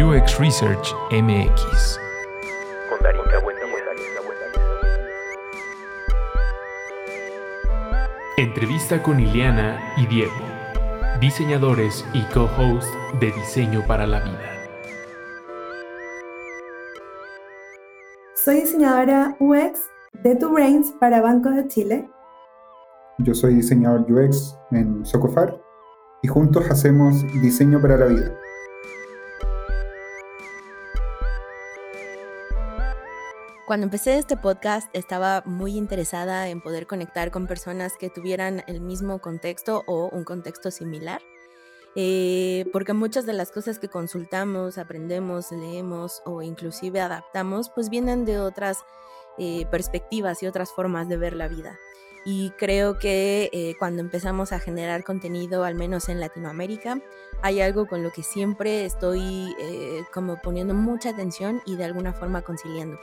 UX Research MX. Entrevista con Iliana y Diego, diseñadores y co-host de Diseño para la Vida. Soy diseñadora UX de Two Brains para Banco de Chile. Yo soy diseñador UX en Socofar y juntos hacemos diseño para la vida. Cuando empecé este podcast estaba muy interesada en poder conectar con personas que tuvieran el mismo contexto o un contexto similar, eh, porque muchas de las cosas que consultamos, aprendemos, leemos o inclusive adaptamos, pues vienen de otras eh, perspectivas y otras formas de ver la vida. Y creo que eh, cuando empezamos a generar contenido, al menos en Latinoamérica, hay algo con lo que siempre estoy como poniendo mucha atención y de alguna forma conciliando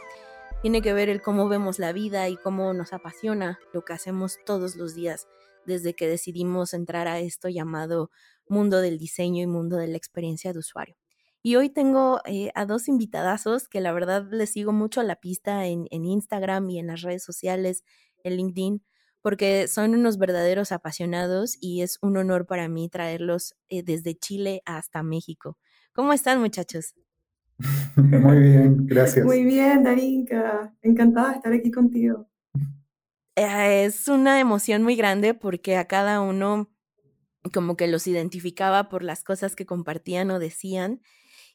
tiene que ver el cómo vemos la vida y cómo nos apasiona lo que hacemos todos los días desde que decidimos entrar a esto llamado mundo del diseño y mundo de la experiencia de usuario. Y hoy tengo eh, a dos invitadazos que la verdad les sigo mucho a la pista en, Instagram y en las redes sociales, en LinkedIn, porque son unos verdaderos apasionados y es un honor para mí traerlos eh, desde Chile hasta México. ¿Cómo están muchachos? Muy bien, gracias. Muy bien, Darinka. Encantada de estar aquí contigo. Eh, es una emoción muy grande porque a cada uno como que los identificaba por las cosas que compartían o decían.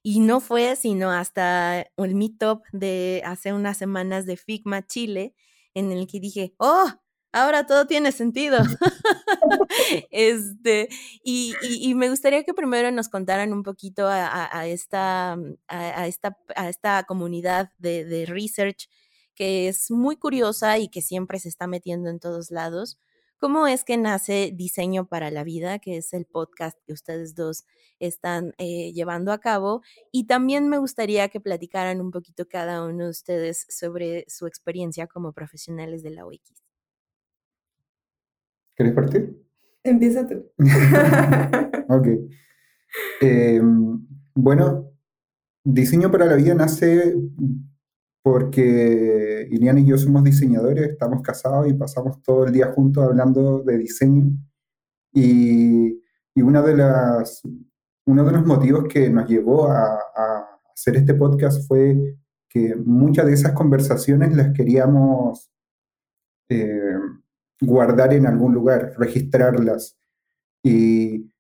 Y no fue sino hasta el meetup de hace unas semanas de Figma Chile en el que dije, oh, ahora todo tiene sentido. este, y, y, me gustaría que primero nos contaran un poquito a, esta, a, esta, a esta comunidad de, de, research que es muy curiosa y que siempre se está metiendo en todos lados. ¿Cómo es que nace Diseño para la Vida, que es el podcast que ustedes dos están eh, llevando a cabo? Y también me gustaría que platicaran un poquito cada uno de ustedes sobre su experiencia como profesionales de la UX. ¿Quieres partir? Empieza tú. ok. Em, bueno, Diseño para la Vida nace porque Iliana y yo somos diseñadores, estamos casados y pasamos todo el día juntos hablando de diseño. Y, una de las, uno de los motivos que nos llevó a, hacer este podcast fue que muchas de esas conversaciones las queríamos eh, guardar en algún lugar, registrarlas. Y,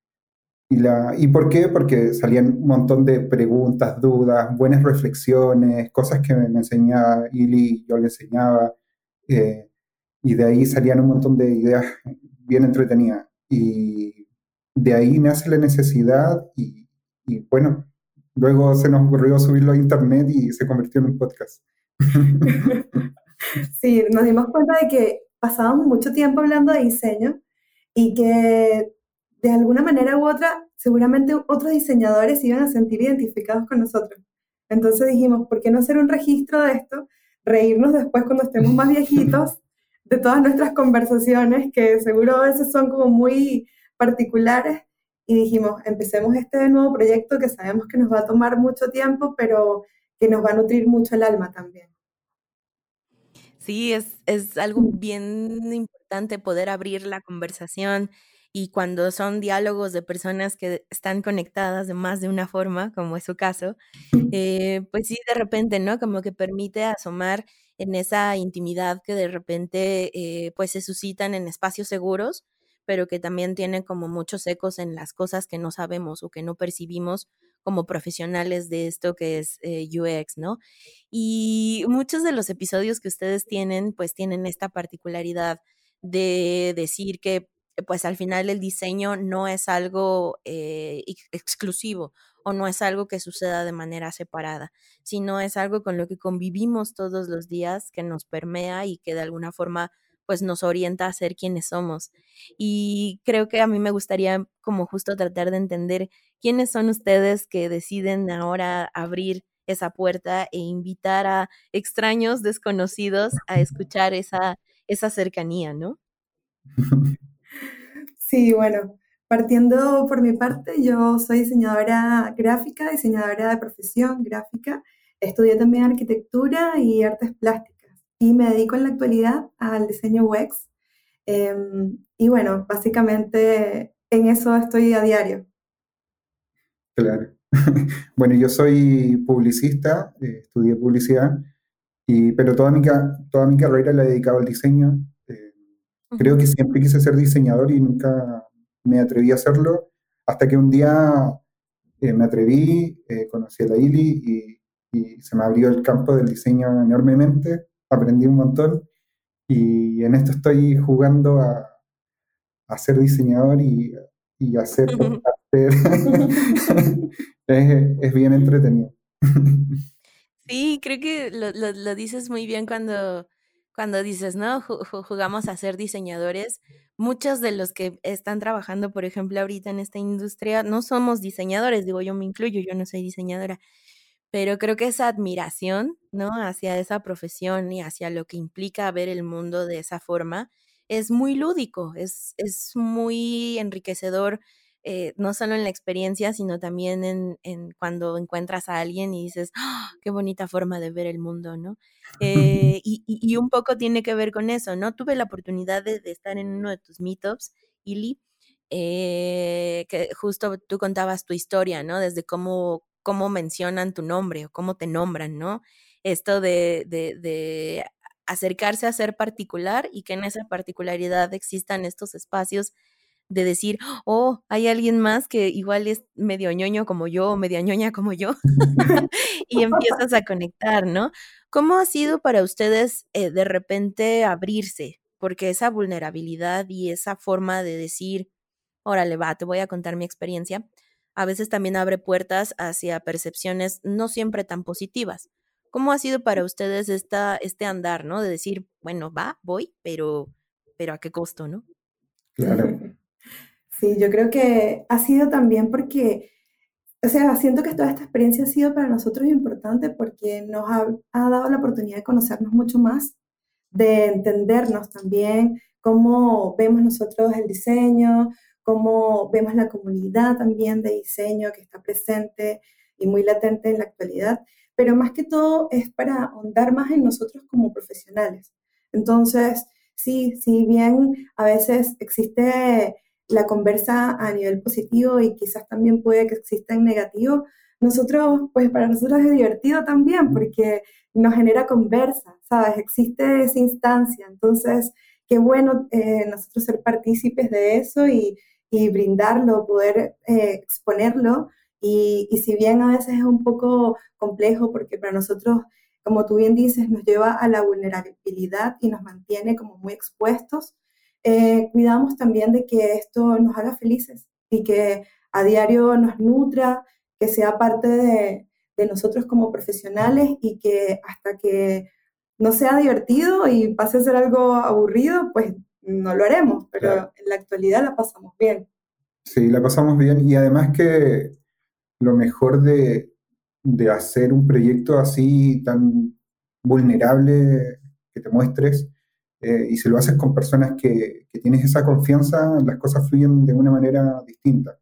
y, la, ¿Y por qué? Porque salían un montón de preguntas, dudas, buenas reflexiones, cosas que me, enseñaba Ili, yo le enseñaba. Eh, y de ahí salían un montón de ideas bien entretenidas. Y de ahí nace la necesidad y, y bueno, luego se nos ocurrió subirlo a internet y se convirtió en un podcast. Sí, nos dimos cuenta de que pasábamos mucho tiempo hablando de diseño y que de alguna manera u otra seguramente otros diseñadores iban a sentir identificados con nosotros. Entonces dijimos, ¿por qué no hacer un registro de esto? Reírnos después cuando estemos más viejitos de todas nuestras conversaciones, que seguro a veces son como muy particulares. Y dijimos, empecemos este nuevo proyecto que sabemos que nos va a tomar mucho tiempo, pero que nos va a nutrir mucho el alma también. Sí, es, es algo bien importante poder abrir la conversación y cuando son diálogos de personas que están conectadas de más de una forma, como es su caso, eh, pues sí, de repente, ¿no? Como que permite asomar en esa intimidad que de repente eh, pues se suscitan en espacios seguros, pero que también tienen como muchos ecos en las cosas que no sabemos o que no percibimos como profesionales de esto que es eh, UX, ¿no? Y muchos de los episodios que ustedes tienen, pues tienen esta particularidad de decir que pues al final el diseño no es algo eh, exclusivo o no es algo que suceda de manera separada, sino es algo con lo que convivimos todos los días, que nos permea y que de alguna forma pues nos orienta a ser quienes somos. Y creo que a mí me gustaría como justo tratar de entender quiénes son ustedes que deciden ahora abrir esa puerta e invitar a extraños desconocidos a escuchar esa, esa cercanía, ¿no? Sí, bueno, partiendo por mi parte, yo soy diseñadora gráfica, diseñadora de profesión gráfica. Estudié también arquitectura y artes plásticas y me dedico en la actualidad al diseño UX. Em, y bueno, básicamente en eso estoy a diario. Claro. bueno, yo soy publicista, eh, estudié publicidad, y, pero toda mi, toda mi carrera la he dedicado al diseño. Eh, creo que siempre quise ser diseñador y nunca me atreví a hacerlo, hasta que un día eh, me atreví, conocí a la ILI y, se me abrió el campo del diseño enormemente, aprendí un montón y en esto estoy jugando a, a ser diseñador y, y a ser es, bien entretenido. Sí, creo que lo, dices muy bien cuando, cuando dices, ¿no? Jugamos a ser diseñadores. Muchos de los que están trabajando, por ejemplo, ahorita en esta industria, no somos diseñadores, digo, yo me incluyo, yo no soy diseñadora, pero creo que esa admiración, ¿no? Hacia esa profesión y hacia lo que implica ver el mundo de esa forma, es muy lúdico, es, es muy enriquecedor eh, no solo en la experiencia, sino también en, cuando encuentras a alguien y dices, ¡Ah! qué bonita forma de ver el mundo, ¿no? Eh, y, un poco tiene que ver con eso, ¿no? Tuve la oportunidad de, estar en uno de tus meetups, Ili, eh, que justo tú contabas tu historia, ¿no? Desde cómo, cómo mencionan tu nombre o cómo te nombran, ¿no? Esto de, de acercarse a ser particular y que en esa particularidad existan estos espacios de decir, oh, hay alguien más que igual es medio ñoño como yo o media ñoña como yo, y empiezas a conectar, ¿no? ¿Cómo ha sido para ustedes eh, de repente abrirse? Porque esa vulnerabilidad y esa forma de decir, órale, va, te voy a contar mi experiencia, a veces también abre puertas hacia percepciones no siempre tan positivas. ¿Cómo ha sido para ustedes esta, este andar, ¿no? De decir, bueno, va, voy, pero, pero a qué costo, ¿no? Claro. Sí, yo creo que ha sido también porque, o sea, siento que toda esta experiencia ha sido para nosotros importante porque nos ha, dado la oportunidad de conocernos mucho más, de entendernos también, cómo vemos nosotros el diseño, cómo vemos la comunidad también de diseño que está presente y muy latente en la actualidad, pero más que todo es para ahondar más en nosotros como profesionales. Entonces, sí, si bien a veces existe la conversa a nivel positivo y quizás también puede que exista en negativo, nosotros, pues para nosotros es divertido también porque nos genera conversa, ¿sabes? Existe esa instancia, entonces, qué bueno eh, nosotros ser partícipes de eso y, brindarlo, poder eh, exponerlo. Y, y si bien a veces es un poco complejo porque para nosotros, como tú bien dices, nos lleva a la vulnerabilidad y nos mantiene como muy expuestos, eh, cuidamos también de que esto nos haga felices y que a diario nos nutra, que sea parte de, nosotros como profesionales y que hasta que no sea divertido y pase a ser algo aburrido, pues no lo haremos, pero en la actualidad la pasamos bien. Sí, la pasamos bien y además que lo mejor de, de hacer un proyecto así tan vulnerable que te muestres eh, y si lo haces con personas que, que, tienes esa confianza, las cosas fluyen de una manera distinta.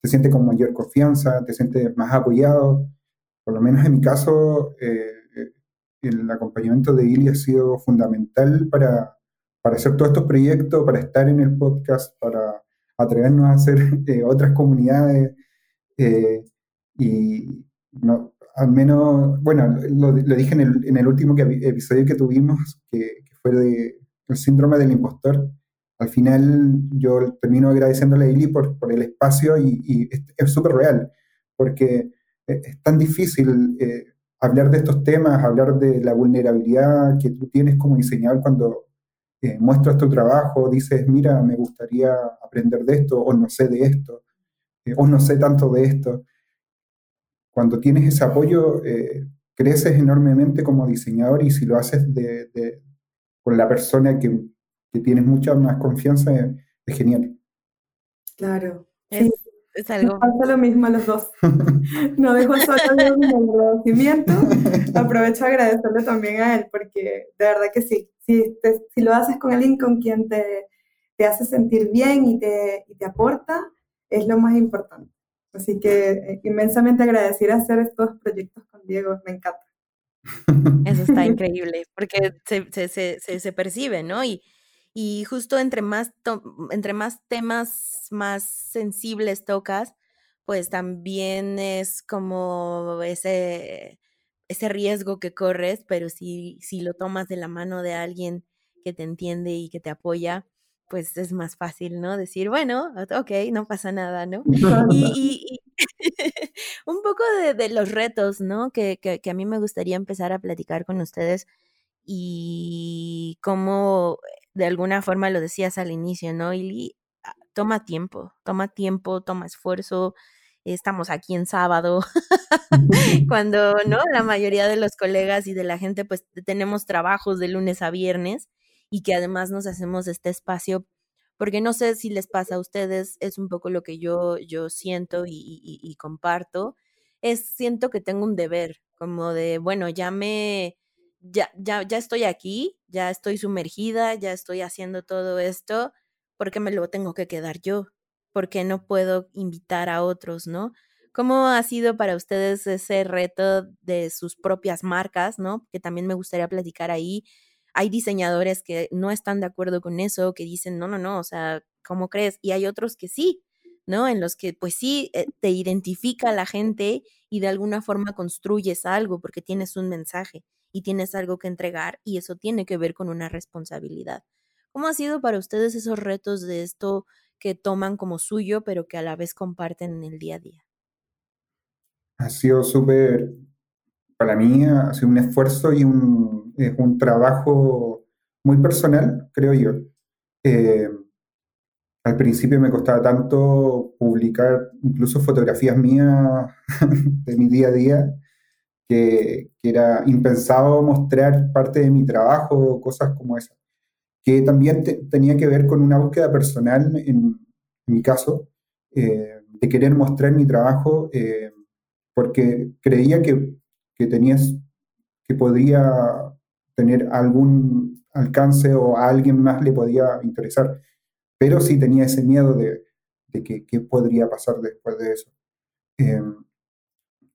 Te sientes con mayor confianza, te sientes más apoyado. Por lo menos en mi caso, eh, el acompañamiento de Ili ha sido fundamental para, para hacer todos estos proyectos, para estar en el podcast, para atrevernos a hacer eh, otras comunidades. y no, al menos, bueno, lo, dije en el, último episodio que tuvimos, que, de el síndrome del impostor. Al final yo termino agradeciéndole a Ili por, por el espacio y, es súper real, porque es tan difícil eh, hablar de estos temas, hablar de la vulnerabilidad que tú tienes como diseñador cuando eh, muestras tu trabajo, dices, mira, me gustaría aprender de esto, o no sé de esto, eh, o no sé tanto de esto. Cuando tienes ese apoyo, creces enormemente como diseñador y si lo haces de, con la persona que, que tienes mucha más confianza, es, genial. Claro. Es, algo. pasa lo mismo a los dos. No dejo solo el agradecimiento. Aprovecho a agradecerle también a él, porque de verdad que sí. Si, si lo haces con alguien con quien te, te hace sentir bien y te, y te aporta, es lo más importante. Así que eh, inmensamente agradecida hacer estos proyectos con Diego, me encanta. Eso está increíble, porque se, se, se, se percibe, ¿no? Y, y justo entre más, entre más temas más sensibles tocas, pues también es como ese, ese riesgo que corres, pero si, si lo tomas de la mano de alguien que te entiende y que te apoya, pues es más fácil, ¿no? Decir, bueno, ok, no pasa nada, ¿no? Y, un poco de, los retos, ¿no? Que, que, que, a mí me gustaría empezar a platicar con ustedes y cómo de alguna forma lo decías al inicio, ¿no? Y ah, toma tiempo, toma tiempo, toma esfuerzo, estamos aquí en sábado, cuando, ¿no? La mayoría de los colegas y de la gente, pues tenemos trabajos de lunes a viernes y que además nos hacemos este espacio, porque no sé si les pasa a ustedes, es un poco lo que yo, yo siento y, comparto, es siento que tengo un deber, como de, bueno, ya me, ya, ya, ya estoy aquí, ya estoy sumergida, ya estoy haciendo todo esto, porque me lo tengo que quedar yo? Porque no puedo invitar a otros, no? ¿Cómo ha sido para ustedes ese reto de sus propias marcas, no? Que también me gustaría platicar ahí. Hay diseñadores que no están de acuerdo con eso, que dicen, no, no, no, o sea, ¿cómo crees? Y hay otros que sí, ¿no? En los que pues sí eh, te identifica la gente y de alguna forma construyes algo porque tienes un mensaje y tienes algo que entregar y eso tiene que ver con una responsabilidad. ¿Cómo ha sido para ustedes esos retos de esto que toman como suyo, pero que a la vez comparten en el día a día? Ha sido súper, para mí ha sido un esfuerzo y un, un trabajo muy personal, creo yo. Eh, al principio me costaba tanto publicar incluso fotografías mías de mi día a día, que, era impensado mostrar parte de mi trabajo, cosas como esas que también tenía que ver con una búsqueda personal, en, mi caso, eh, de querer mostrar mi trabajo, eh, porque creía que, que, tenías, que podría tener algún alcance o a alguien más le podía interesar, pero sí tenía ese miedo de, que, podría pasar después de eso. Eh,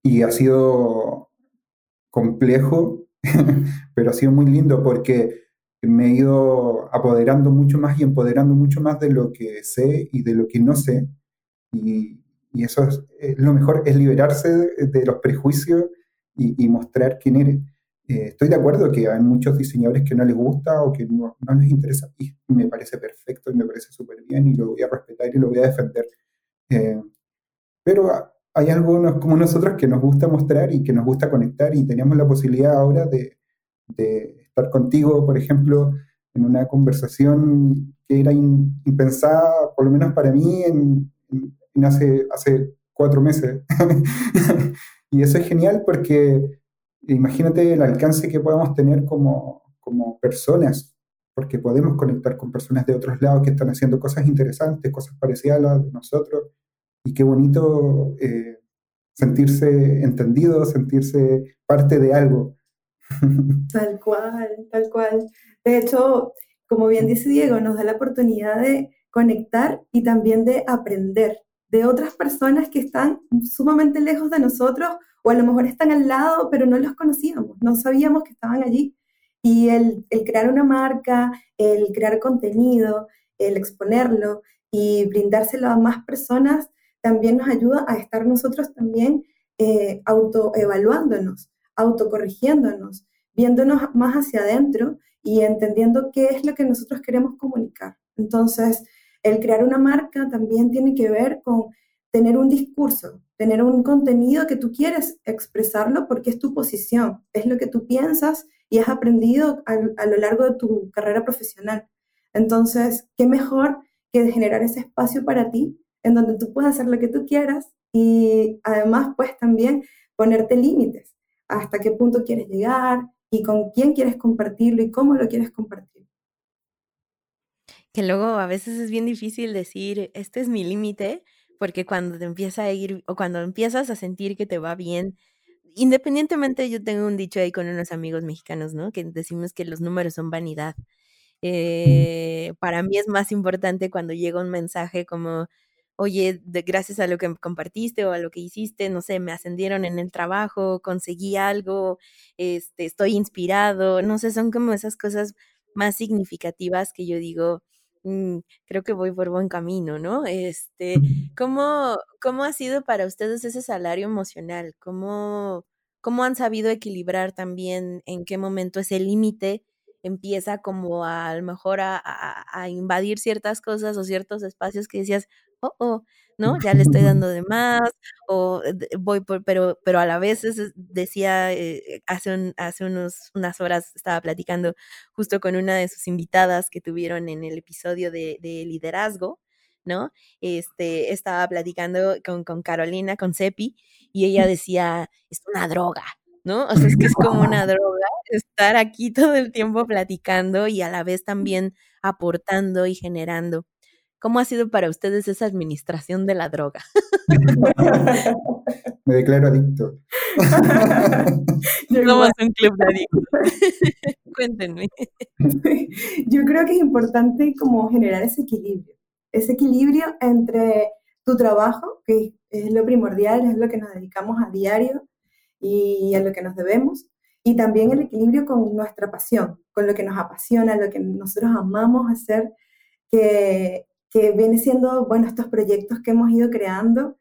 y ha sido complejo, pero ha sido muy lindo porque me he ido apoderando mucho más y empoderando mucho más de lo que sé y de lo que no sé. Y, eso es, lo mejor, es liberarse de, los prejuicios y, mostrar quién eres. Eh, estoy de acuerdo que hay muchos diseñadores que no les gusta o que no, les interesa y me parece perfecto y me parece súper bien y lo voy a respetar y lo voy a defender. Eh, pero hay algunos como nosotros que nos gusta mostrar y que nos gusta conectar y tenemos la posibilidad ahora de, de estar contigo, por ejemplo, en una conversación que era impensada, por lo menos para mí, hace cuatro meses. y eso es genial porque imagínate el alcance que podemos tener como, como personas, porque podemos conectar con personas de otros lados que están haciendo cosas interesantes, cosas parecidas a las de nosotros. Y qué bonito eh, sentirse entendido, sentirse parte de algo. Tal cual, tal cual. De hecho, como bien dice Diego, nos da la oportunidad de conectar y también de aprender de otras personas que están sumamente lejos de nosotros o a lo mejor están al lado, pero no los conocíamos, no sabíamos que estaban allí. Y el, crear una marca, el crear contenido, el exponerlo y brindárselo a más personas también nos ayuda a estar nosotros también eh, autoevaluándonos autocorrigiéndonos, viéndonos más hacia adentro y entendiendo qué es lo que nosotros queremos comunicar. Entonces, el crear una marca también tiene que ver con tener un discurso, tener un contenido que tú quieres expresarlo porque es tu posición, es lo que tú piensas y has aprendido a, lo largo de tu carrera profesional. Entonces, ¿qué mejor que generar ese espacio para ti en donde tú puedas hacer lo que tú quieras y además, pues también ponerte límites hasta qué punto quieres llegar y con quién quieres compartirlo y cómo lo quieres compartir. Que luego a veces es bien difícil decir, este es mi límite, porque cuando te empieza a ir o cuando empiezas a sentir que te va bien, independientemente, yo tengo un dicho ahí con unos amigos mexicanos, ¿no? Que decimos que los números son vanidad. Eh, para mí es más importante cuando llega un mensaje como, oye, de, gracias a lo que compartiste o a lo que hiciste, no sé, me ascendieron en el trabajo, conseguí algo, este, estoy inspirado, no sé, son como esas cosas más significativas que yo digo, mm, creo que voy por buen camino, ¿no? Este, ¿cómo, ¿cómo ha sido para ustedes ese salario emocional? ¿Cómo, cómo han sabido equilibrar también en qué momento ese límite empieza como a, a lo mejor a, a, invadir ciertas cosas o ciertos espacios que decías, oh, oh, ¿no? Ya le estoy dando de más, o voy por, pero, pero a la vez decía, eh, hace, hace unos, unas horas estaba platicando justo con una de sus invitadas que tuvieron en el episodio de, de liderazgo, ¿no? Este, estaba platicando con, con Carolina, con Cepi, y ella decía, es una droga, ¿no? O sea, es que es como una droga estar aquí todo el tiempo platicando y a la vez también aportando y generando. ¿Cómo ha sido para ustedes esa administración de la droga? Me declaro adicto. Somos un club de adictos. Cuéntenme. Yo creo que es importante como generar ese equilibrio, ese equilibrio entre tu trabajo, que es lo primordial, es lo que nos dedicamos a diario y a lo que nos debemos, y también el equilibrio con nuestra pasión, con lo que nos apasiona, lo que nosotros amamos hacer, que que viene siendo, bueno, estos proyectos que hemos ido creando.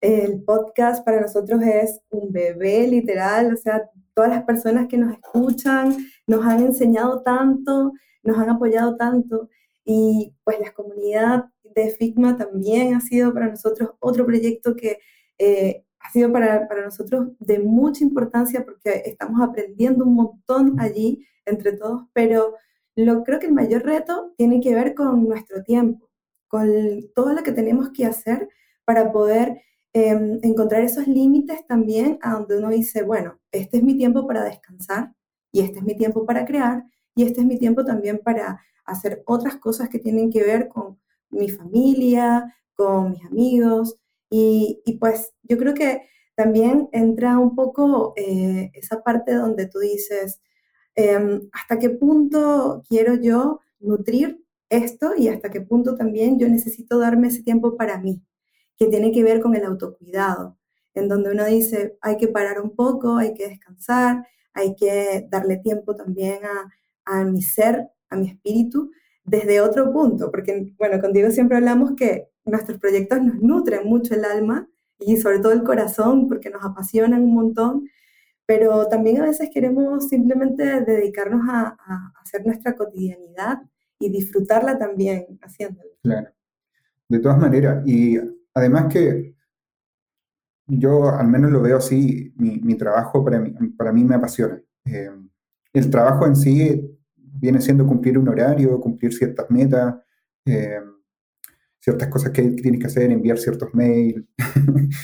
El podcast para nosotros es un bebé literal, o sea, todas las personas que nos escuchan nos han enseñado tanto, nos han apoyado tanto y pues la comunidad de Figma también ha sido para nosotros otro proyecto que eh, ha sido para, para, nosotros de mucha importancia porque estamos aprendiendo un montón allí entre todos, pero lo, creo que el mayor reto tiene que ver con nuestro tiempo con todo lo que tenemos que hacer para poder em, encontrar esos límites también a donde uno dice, bueno, este es mi tiempo para descansar y este es mi tiempo para crear y este es mi tiempo también para hacer otras cosas que tienen que ver con mi familia, con mis amigos y, pues yo creo que también entra un poco eh, esa parte donde tú dices, em, ¿hasta qué punto quiero yo nutrir esto y hasta qué punto también yo necesito darme ese tiempo para mí, que tiene que ver con el autocuidado, en donde uno dice, hay que parar un poco, hay que descansar, hay que darle tiempo también a, mi ser, a mi espíritu, desde otro punto, porque, bueno, contigo siempre hablamos que nuestros proyectos nos nutren mucho el alma y sobre todo el corazón, porque nos apasionan un montón, pero también a veces queremos simplemente dedicarnos a hacer nuestra cotidianidad y disfrutarla también haciéndolo. Claro. De todas maneras, y además que yo al menos lo veo así, mi, trabajo para mí, para mí me apasiona. Eh, el trabajo en sí viene siendo cumplir un horario, cumplir ciertas metas, eh, ciertas cosas que tienes que hacer, enviar ciertos mails.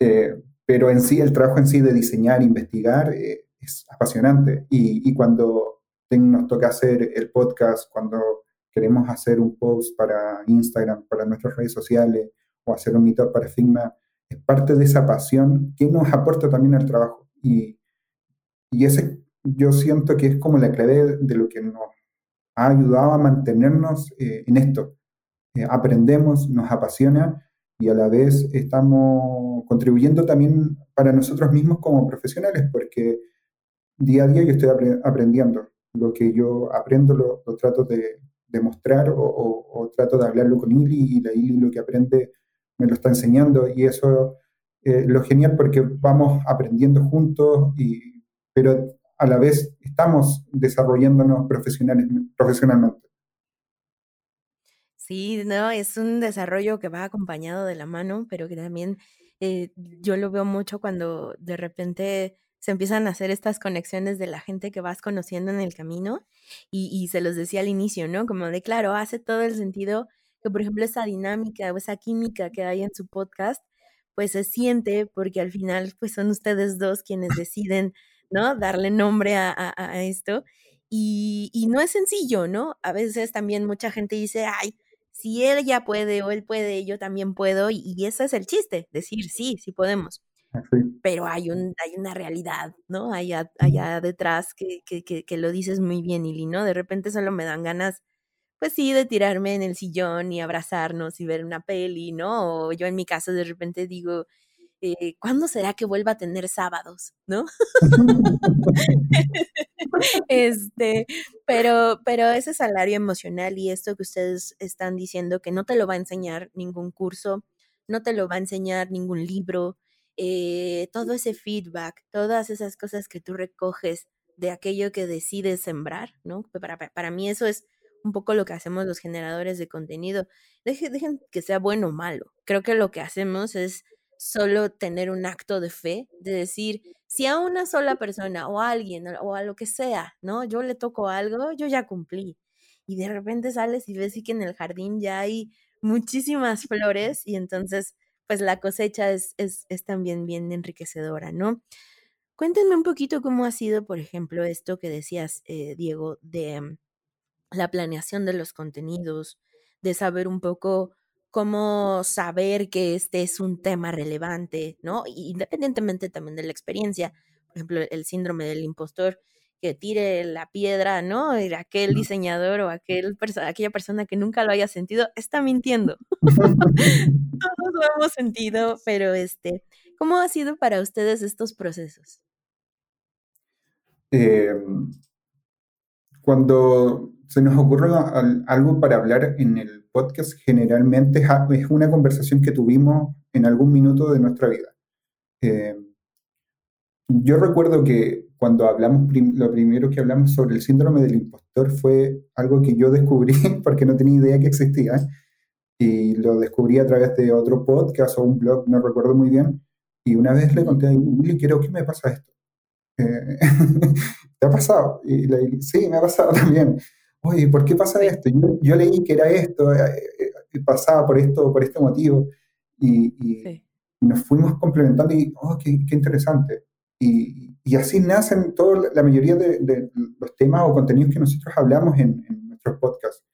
Eh, pero en sí, el trabajo en sí de diseñar, investigar, es apasionante. Y cuando nos toca hacer el podcast, cuando queremos hacer un post para Instagram, para nuestras redes sociales o hacer un meetup para Figma, es parte de esa pasión que nos aporta también al trabajo. Y, y ese yo siento que es como la clave de lo que nos ha ayudado a mantenernos eh, en esto. Eh, aprendemos, nos apasiona y a la vez estamos contribuyendo también para nosotros mismos como profesionales, porque día a día yo estoy aprendiendo lo que yo aprendo lo, trato de, demostrar o, trato de hablarlo con Ili y la Ili lo que aprende me lo está enseñando y eso es eh, lo genial porque vamos aprendiendo juntos, y, pero a la vez estamos desarrollándonos profesionales, profesionalmente. Sí, no, es un desarrollo que va acompañado de la mano, pero que también eh, yo lo veo mucho cuando de repente se empiezan a hacer estas conexiones de la gente que vas conociendo en el camino y, se los decía al inicio, ¿no? Como de, claro, hace todo el sentido que, por ejemplo, esa dinámica o esa química que hay en su podcast, pues se siente porque al final, pues son ustedes dos quienes deciden, ¿no? Darle nombre a, esto. Y, y, no es sencillo, ¿no? A veces también mucha gente dice, ay, si él ya puede o él puede, yo también puedo. Y, y ese es el chiste, decir, sí, sí podemos pero hay, un, hay una realidad, ¿no? Allá, allá detrás que, que, que, lo dices muy bien, Ili, ¿no? De repente solo me dan ganas, pues sí, de tirarme en el sillón y abrazarnos y ver una peli, ¿no? O yo en mi caso de repente digo, eh, ¿cuándo será que vuelva a tener sábados, no? este, pero, pero ese salario emocional y esto que ustedes están diciendo que no te lo va a enseñar ningún curso, no te lo va a enseñar ningún libro, eh, todo ese feedback, todas esas cosas que tú recoges de aquello que decides sembrar, ¿no? Para, para, mí eso es un poco lo que hacemos los generadores de contenido. Dejen, dejen que sea bueno o malo. Creo que lo que hacemos es solo tener un acto de fe, de decir, si a una sola persona o a alguien o a lo que sea, ¿no? Yo le toco algo, yo ya cumplí. Y de repente sales y ves que en el jardín ya hay muchísimas flores y entonces pues la cosecha es, es, también bien enriquecedora, ¿no? Cuéntenme un poquito cómo ha sido, por ejemplo, esto que decías, eh, Diego, de mm, la planeación de los contenidos, de saber un poco cómo saber que este es un tema relevante, ¿no? Independientemente también de la experiencia, por ejemplo, el síndrome del impostor, que tire la piedra, ¿no? Aquel diseñador o aquel aquella persona que nunca lo haya sentido está mintiendo. Todos lo hemos sentido, pero este, ¿cómo ha sido para ustedes estos procesos? Em, cuando se nos ocurre algo para hablar en el podcast, generalmente es una conversación que tuvimos en algún minuto de nuestra vida. Em, yo recuerdo que cuando hablamos, lo primero que hablamos sobre el síndrome del impostor fue algo que yo descubrí porque no tenía idea que existía y lo descubrí a través de otro podcast o un blog, no recuerdo muy bien, y una vez le conté a Willy, quiero que me pasa esto. Eh, ¿Te ha pasado? Y le sí, me ha pasado también. Oye, ¿por qué pasa esto? Yo, leí que era esto, eh, eh, pasaba por esto, por este motivo, y, nos fuimos complementando y, oh, qué, qué interesante. Y, y, así nacen toda la mayoría de, los temas o contenidos que nosotros hablamos en, nuestros podcasts.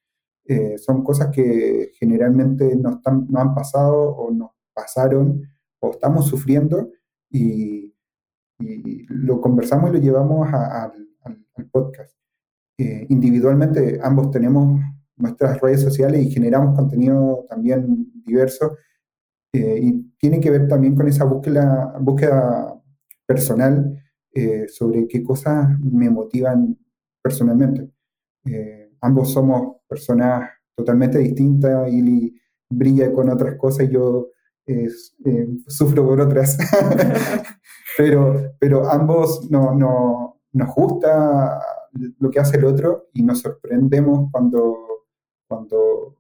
Eh, son cosas que generalmente nos, están, han pasado o nos pasaron o estamos sufriendo y, y lo conversamos y lo llevamos al, podcast. Eh, individualmente ambos tenemos nuestras redes sociales y generamos contenido también diverso eh, y tiene que ver también con esa búsqueda, búsqueda personal eh, sobre qué cosas me motivan personalmente. Eh, ambos somos personas totalmente distintas y brilla con otras cosas y yo eh, sufro por otras. pero, pero ambos no, no, nos gusta lo que hace el otro y nos sorprendemos cuando, cuando,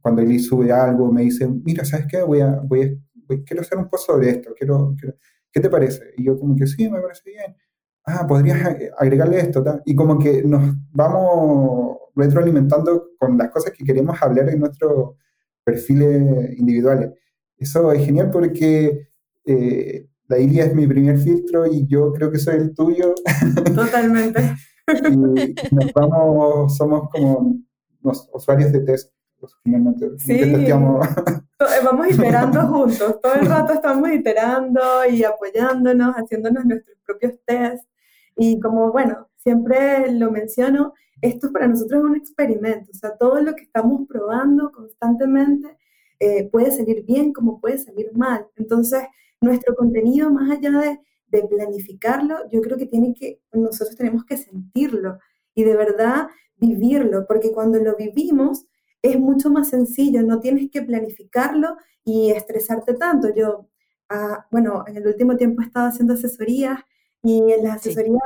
cuando Eli sube algo, me dice, mira, ¿sabes qué? Voy a, voy a, quiero hacer un post sobre esto, quiero, quiero ¿qué te parece? Y yo como que sí, me parece bien. Ah, podrías agregarle esto, y como que nos vamos retroalimentando con las cosas que queremos hablar en nuestros perfiles individuales. Eso es genial porque eh, la Ilia es mi primer filtro y yo creo que soy el tuyo. Totalmente. y nos vamos, somos como los usuarios de test, pues, finalmente. Sí. Eh, vamos iterando juntos, todo el rato estamos iterando y apoyándonos, haciéndonos nuestros propios tests. Y como, bueno, siempre lo menciono, esto para nosotros es un experimento, o sea, todo lo que estamos probando constantemente eh, puede salir bien como puede salir mal. Entonces, nuestro contenido, más allá de, de planificarlo, yo creo que tiene que, nosotros tenemos que sentirlo y de verdad vivirlo, porque cuando lo vivimos, es mucho más sencillo, no tienes que planificarlo y estresarte tanto. Yo, ah, bueno, en el último tiempo he estado haciendo asesorías y en las asesorías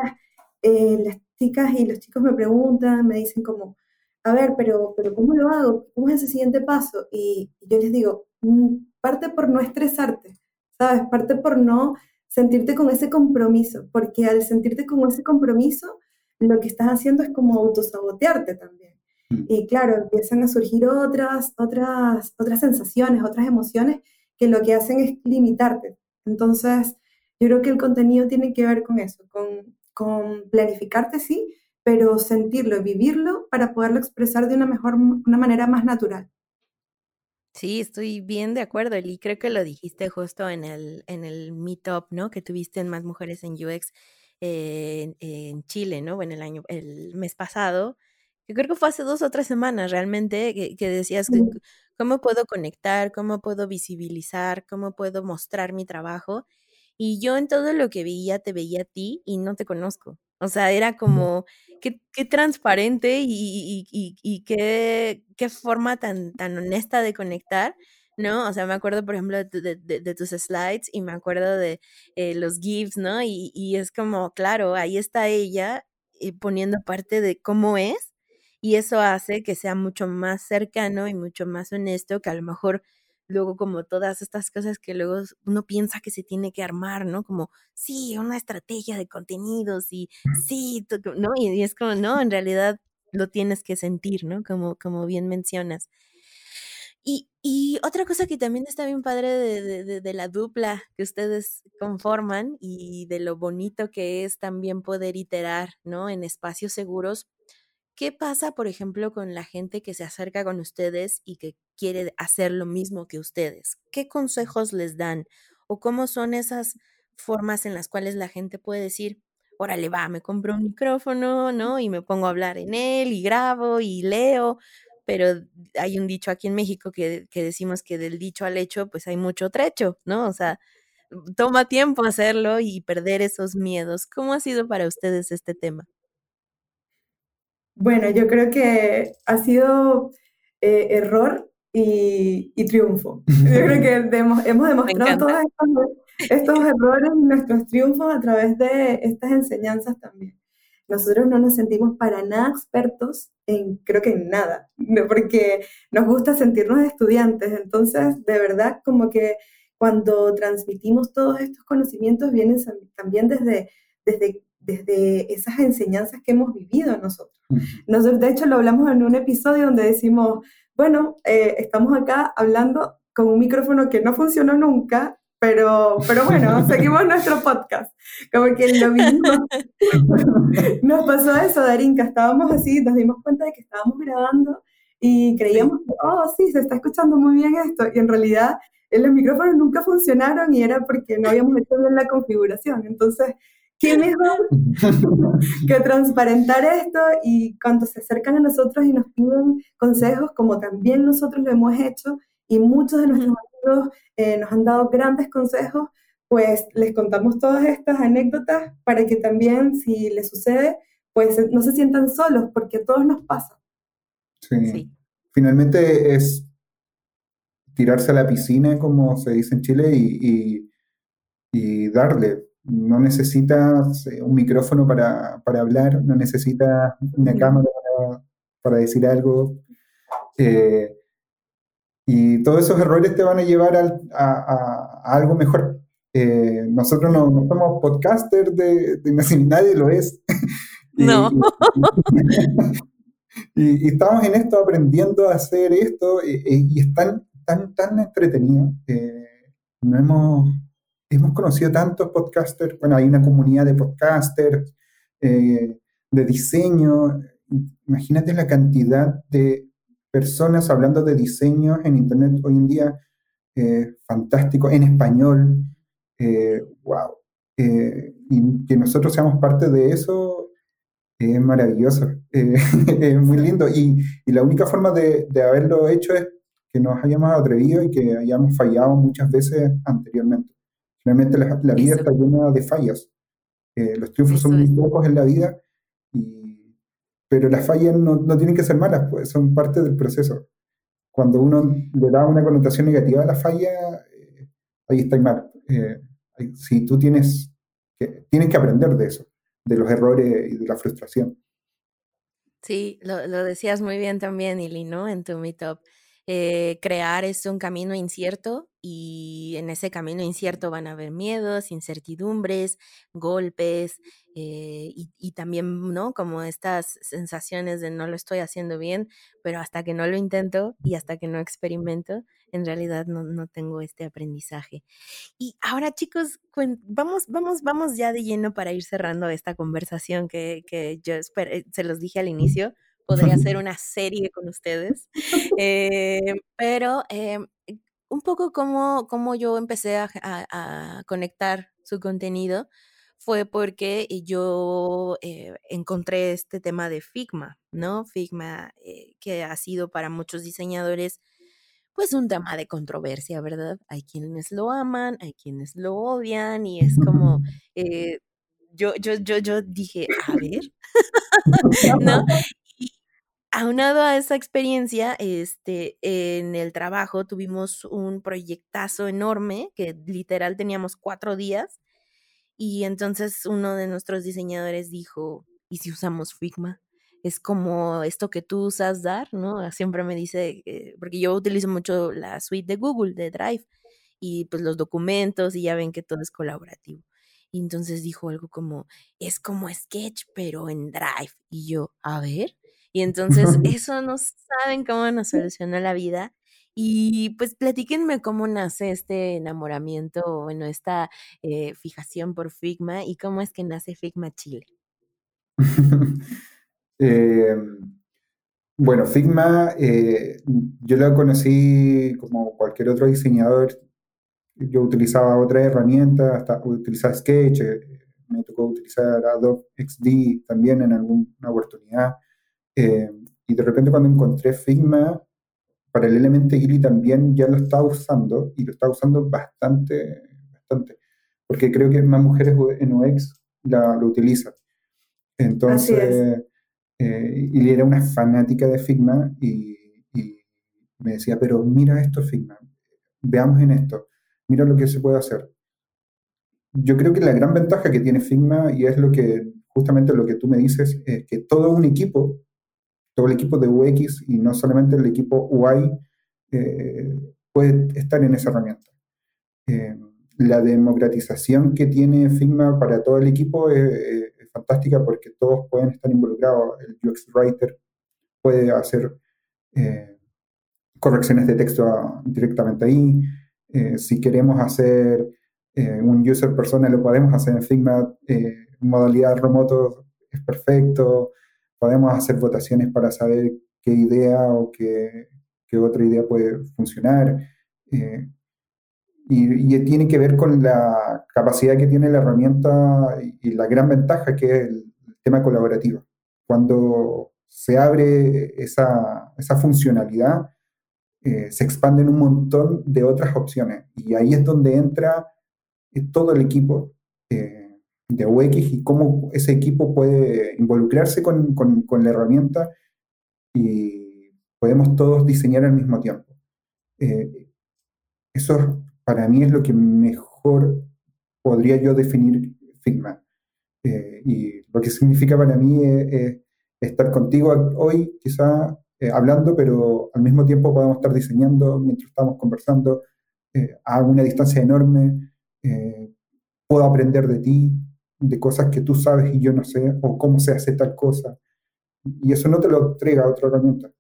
eh, las chicas y los chicos me preguntan, me dicen como, a ver, pero, pero ¿cómo lo hago? ¿Cómo es ese siguiente paso? Y, yo les digo, mm, parte por no estresarte, ¿sabes? Parte por no sentirte con ese compromiso, porque al sentirte con ese compromiso, lo que estás haciendo es como autosabotearte también. Mm. Y claro, empiezan a surgir otras, otras, otras sensaciones, otras emociones que lo que hacen es limitarte. Entonces, yo creo que el contenido tiene que ver con eso, con, con planificarte, sí, pero sentirlo, vivirlo para poderlo expresar de una mejor, una manera más natural. Sí, estoy bien de acuerdo, y creo que lo dijiste justo en el, en el meetup, ¿no? Que tuviste en Más Mujeres en UX eh, en Chile, ¿no? En el año, el mes pasado, que creo que fue hace dos o tres semanas realmente, que, decías que cómo puedo conectar, cómo puedo visibilizar, cómo puedo mostrar mi trabajo. Y yo en todo lo que veía, te veía a ti y no te conozco. O sea, era como, qué, qué transparente y, y, y, qué, qué, forma tan, tan honesta de conectar, ¿no? O sea, me acuerdo, por ejemplo, de, de, tus slides y me acuerdo de eh, los GIFs, ¿no? Y, y, es como, claro, ahí está ella eh, poniendo parte de cómo es y eso hace que sea mucho más cercano y mucho más honesto que a lo mejor luego como todas estas cosas que luego uno piensa que se tiene que armar, ¿no? Como, sí, una estrategia de contenidos y sí, ¿no? Y, es como, no, en realidad lo tienes que sentir, ¿no? Como, como bien mencionas. Y, y otra cosa que también está bien padre de, de, de, la dupla que ustedes conforman y de lo bonito que es también poder iterar, ¿no? En espacios seguros ¿Qué pasa, por ejemplo, con la gente que se acerca con ustedes y que quiere hacer lo mismo que ustedes? ¿Qué consejos les dan? ¿O cómo son esas formas en las cuales la gente puede decir, órale, va, me compro un micrófono, ¿no? Y me pongo a hablar en él y grabo y leo. Pero hay un dicho aquí en México que, que decimos que del dicho al hecho, pues hay mucho trecho, ¿no? O sea, toma tiempo hacerlo y perder esos miedos. ¿Cómo ha sido para ustedes este tema? Bueno, yo creo que ha sido eh, error y, triunfo. Yo creo que hemos demostrado todos estos, errores y nuestros triunfos a través de estas enseñanzas también. Nosotros no nos sentimos para nada expertos en, creo que en nada, porque nos gusta sentirnos estudiantes. Entonces, de verdad, como que cuando transmitimos todos estos conocimientos vienen también desde, desde desde esas enseñanzas que hemos vivido nosotros. Nosotros, de hecho, lo hablamos en un episodio donde decimos, bueno, eh, estamos acá hablando con un micrófono que no funcionó nunca, pero, pero bueno, seguimos nuestro podcast. Como que lo mismo. nos pasó eso, Darinka, estábamos así, nos dimos cuenta de que estábamos grabando y creíamos, oh, sí, se está escuchando muy bien esto, y en realidad los micrófonos nunca funcionaron y era porque no habíamos hecho bien la configuración. Entonces, ¿Qué mejor que transparentar esto y cuando se acercan a nosotros y nos piden consejos, como también nosotros lo hemos hecho y muchos de nuestros amigos eh, nos han dado grandes consejos, pues les contamos todas estas anécdotas para que también si les sucede, pues no se sientan solos, porque a todos nos pasa. Sí. Finalmente es tirarse a la piscina, como se dice en Chile, y, y darle no necesitas eh, un micrófono para, hablar, no necesitas una cámara para, decir algo. Eh, y todos esos errores te van a llevar a, algo mejor. Eh, nosotros no, somos podcasters de, de, nadie lo es. no. y, estamos en esto aprendiendo a hacer esto y, es tan, tan, tan entretenido. no hemos hemos conocido tantos podcasters, bueno, hay una comunidad de podcasters, eh, de diseño, imagínate la cantidad de personas hablando de diseño en Internet hoy en día, eh, fantástico, en español, wow. Eh, y que nosotros seamos parte de eso es maravilloso, es muy lindo. Y, y, la única forma de haberlo hecho es que nos hayamos atrevido y que hayamos fallado muchas veces anteriormente. Realmente la, vida está llena de fallas. Eh, los triunfos son muy pocos en la vida, pero las fallas no, no, tienen que ser malas, pues son parte del proceso. Cuando uno le da una connotación negativa a la falla, eh, ahí está mal. Eh, si tú tienes que, tienes que aprender de eso, de los errores y de la frustración. Sí, lo, lo decías muy bien también, Ili, ¿no? En tu meetup. Eh, crear es un camino incierto y en ese camino incierto van a haber miedos, incertidumbres, golpes eh, y, también, ¿no? Como estas sensaciones de no lo estoy haciendo bien, pero hasta que no lo intento y hasta que no experimento, en realidad no, tengo este aprendizaje. Y ahora, chicos, vamos, vamos, vamos ya de lleno para ir cerrando esta conversación que, que yo eh, se los dije al inicio podría hacer una serie con ustedes. Eh, pero eh, un poco como, como yo empecé a, conectar su contenido fue porque yo eh, encontré este tema de Figma, ¿no? Figma, eh, que ha sido para muchos diseñadores, pues un tema de controversia, ¿verdad? Hay quienes lo aman, hay quienes lo odian y es como, eh, yo, yo, yo, yo dije, a ver, ¿no? Aunado a esa experiencia, este, en el trabajo tuvimos un proyectazo enorme que literal teníamos cuatro días y entonces uno de nuestros diseñadores dijo, ¿y si usamos Figma? Es como esto que tú usas, Dar, ¿no? Siempre me dice, eh, porque yo utilizo mucho la suite de Google, de Drive, y pues los documentos, y ya ven que todo es colaborativo. Y entonces dijo algo como, es como Sketch, pero en Drive. Y yo, a ver. Y entonces eso no saben cómo nos solucionó la vida. Y pues platíquenme cómo nace este enamoramiento, bueno, esta eh, fijación por Figma y cómo es que nace Figma Chile. Em, bueno, Figma, eh, yo lo conocí como cualquier otro diseñador. Yo utilizaba otra herramienta, hasta utilizaba Sketch, eh, me tocó utilizar Adobe XD también en alguna oportunidad. Em, y de repente cuando encontré Figma, paralelamente Gili también ya lo está usando y lo está usando bastante, bastante, porque creo que más mujeres en UX la, lo utilizan. Entonces, eh, era una fanática de Figma y, me decía, pero mira esto Figma, veamos en esto, mira lo que se puede hacer. Yo creo que la gran ventaja que tiene Figma, y es lo que justamente lo que tú me dices, es que todo un equipo todo el equipo de UX y no solamente el equipo UI eh, puede estar en esa herramienta. Eh, la democratización que tiene Figma para todo el equipo es, fantástica porque todos pueden estar involucrados. El UX Writer puede hacer eh, correcciones de texto directamente ahí. si queremos hacer un user persona, lo podemos hacer en Figma. modalidad remoto es perfecto podemos hacer votaciones para saber qué idea o qué, qué otra idea puede funcionar. Eh, y, tiene que ver con la capacidad que tiene la herramienta y, la gran ventaja que es el tema colaborativo. Cuando se abre esa, esa funcionalidad, eh, se expanden un montón de otras opciones. Y ahí es donde entra eh, todo el equipo de UX y cómo ese equipo puede involucrarse con, con, la herramienta y podemos todos diseñar al mismo tiempo. Eh, eso para mí es lo que mejor podría yo definir Figma. Eh, y lo que significa para mí es, estar contigo hoy, quizá eh, hablando, pero al mismo tiempo podemos estar diseñando mientras estamos conversando a una distancia enorme. puedo aprender de ti, de cosas que tú sabes y yo no sé, o cómo se hace tal cosa. Y eso no te lo entrega otra herramienta.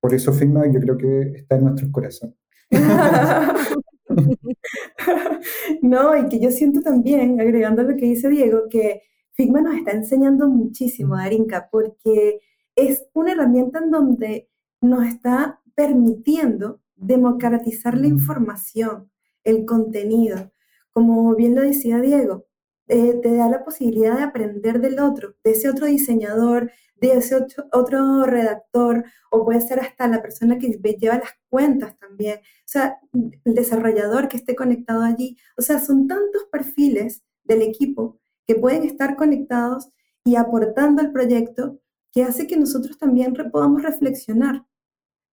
Por eso Figma yo creo que está en nuestro corazón. no, y que yo siento también, agregando lo que dice Diego, que Figma nos está enseñando muchísimo, Darinka, porque es una herramienta en donde nos está permitiendo democratizar la información, el contenido. Como bien lo decía Diego, eh, te da la posibilidad de aprender del otro, de ese otro diseñador, de ese otro, redactor, o puede ser hasta la persona que lleva las cuentas también, o sea, el desarrollador que esté conectado allí. O sea, son tantos perfiles del equipo que pueden estar conectados y aportando al proyecto que hace que nosotros también podamos reflexionar,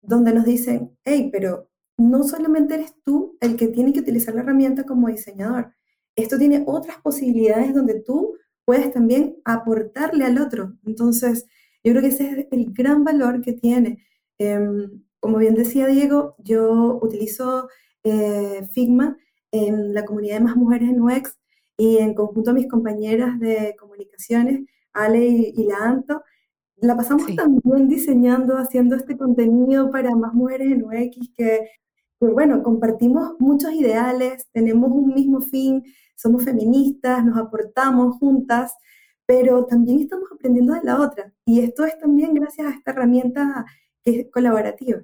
donde nos dicen, hey, pero no solamente eres tú el que tiene que utilizar la herramienta como diseñador, esto tiene otras posibilidades donde tú puedes también aportarle al otro. Entonces, yo creo que ese es el gran valor que tiene. Em, como bien decía Diego, yo utilizo eh, Figma en la comunidad de más mujeres en UX y en conjunto a mis compañeras de comunicaciones, Ale y, la Anto, la pasamos también diseñando, haciendo este contenido para más mujeres en UX que pues bueno, compartimos muchos ideales, tenemos un mismo fin, somos feministas, nos aportamos juntas, pero también estamos aprendiendo de la otra. Y esto es también gracias a esta herramienta que es colaborativa.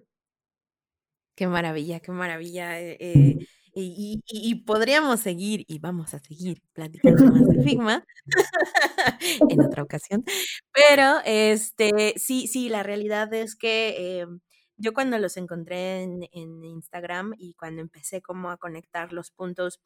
Qué maravilla, qué maravilla. Eh, eh, y, podríamos seguir, y vamos a seguir platicando más de Figma en otra ocasión. Pero este, sí, sí, la realidad es que em, yo cuando los encontré en, Instagram y cuando empecé como a conectar los puntos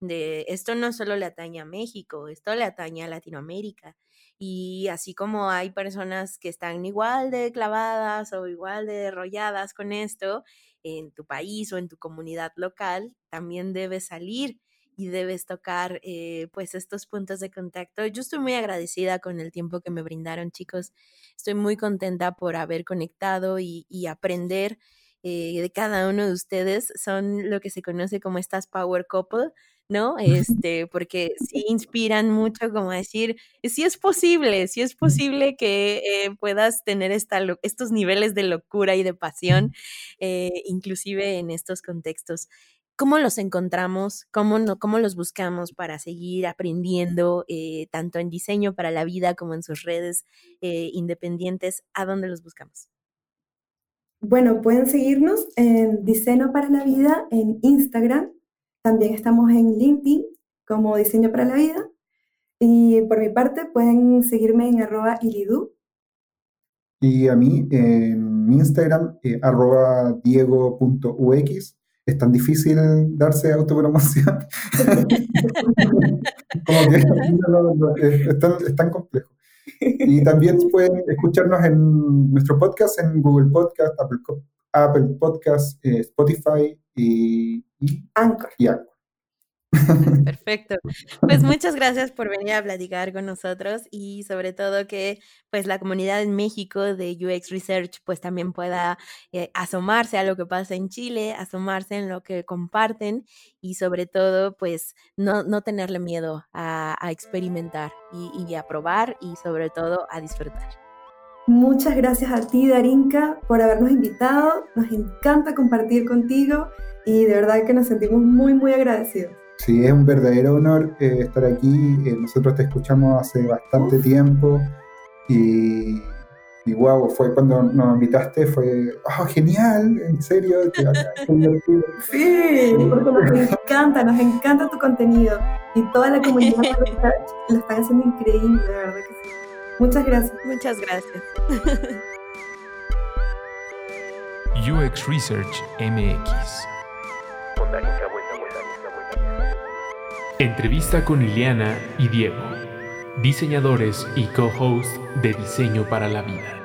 de esto no solo le atañe a México, esto le atañe a Latinoamérica. Y así como hay personas que están igual de clavadas o igual de enrolladas con esto en tu país o en tu comunidad local, también debes salir y debes tocar eh, pues estos puntos de contacto. Yo estoy muy agradecida con el tiempo que me brindaron chicos. Estoy muy contenta por haber conectado y, aprender eh, de cada uno de ustedes. Son lo que se conoce como estas power couple ¿no? Este, porque sí inspiran mucho como decir, sí es posible, sí es posible que eh, puedas tener esta, estos niveles de locura y de pasión, eh, inclusive en estos contextos. ¿Cómo los encontramos? ¿Cómo, no, cómo los buscamos para seguir aprendiendo eh, tanto en diseño para la vida como en sus redes independientes? ¿A dónde los buscamos? Bueno, pueden seguirnos en Diseño para la Vida en Instagram también estamos en LinkedIn como Diseño para la Vida. Y por mi parte pueden seguirme en arroba ilidu. Y a mí en mi Instagram, eh, arroba diego.ux. Es tan difícil darse autopromoción. Como que es, tan, complejo. Y también pueden escucharnos en nuestro podcast en Google Podcast, Apple, Apple Podcast, eh, Spotify y, Anchor. Perfecto. Pues muchas gracias por venir a platicar con nosotros y sobre todo que pues la comunidad en México de UX Research pues también pueda eh, asomarse a lo que pasa en Chile, asomarse en lo que comparten y sobre todo pues no, no tenerle miedo a, experimentar y, y a probar y sobre todo a disfrutar. Muchas gracias a ti, Darinka, por habernos invitado. Nos encanta compartir contigo y de verdad que nos sentimos muy, muy agradecidos. Sí, es un verdadero honor eh, estar aquí. Eh, nosotros te escuchamos hace bastante tiempo y, y wow, fue cuando nos invitaste, fue oh, genial, en serio. sí, porque nos encanta, nos encanta tu contenido y toda la comunidad lo están haciendo increíble, de verdad que sí. Muchas gracias. Muchas gracias. UX Research MX. Entrevista con Liliana y Diego, diseñadores y co-host de Diseño para la Vida.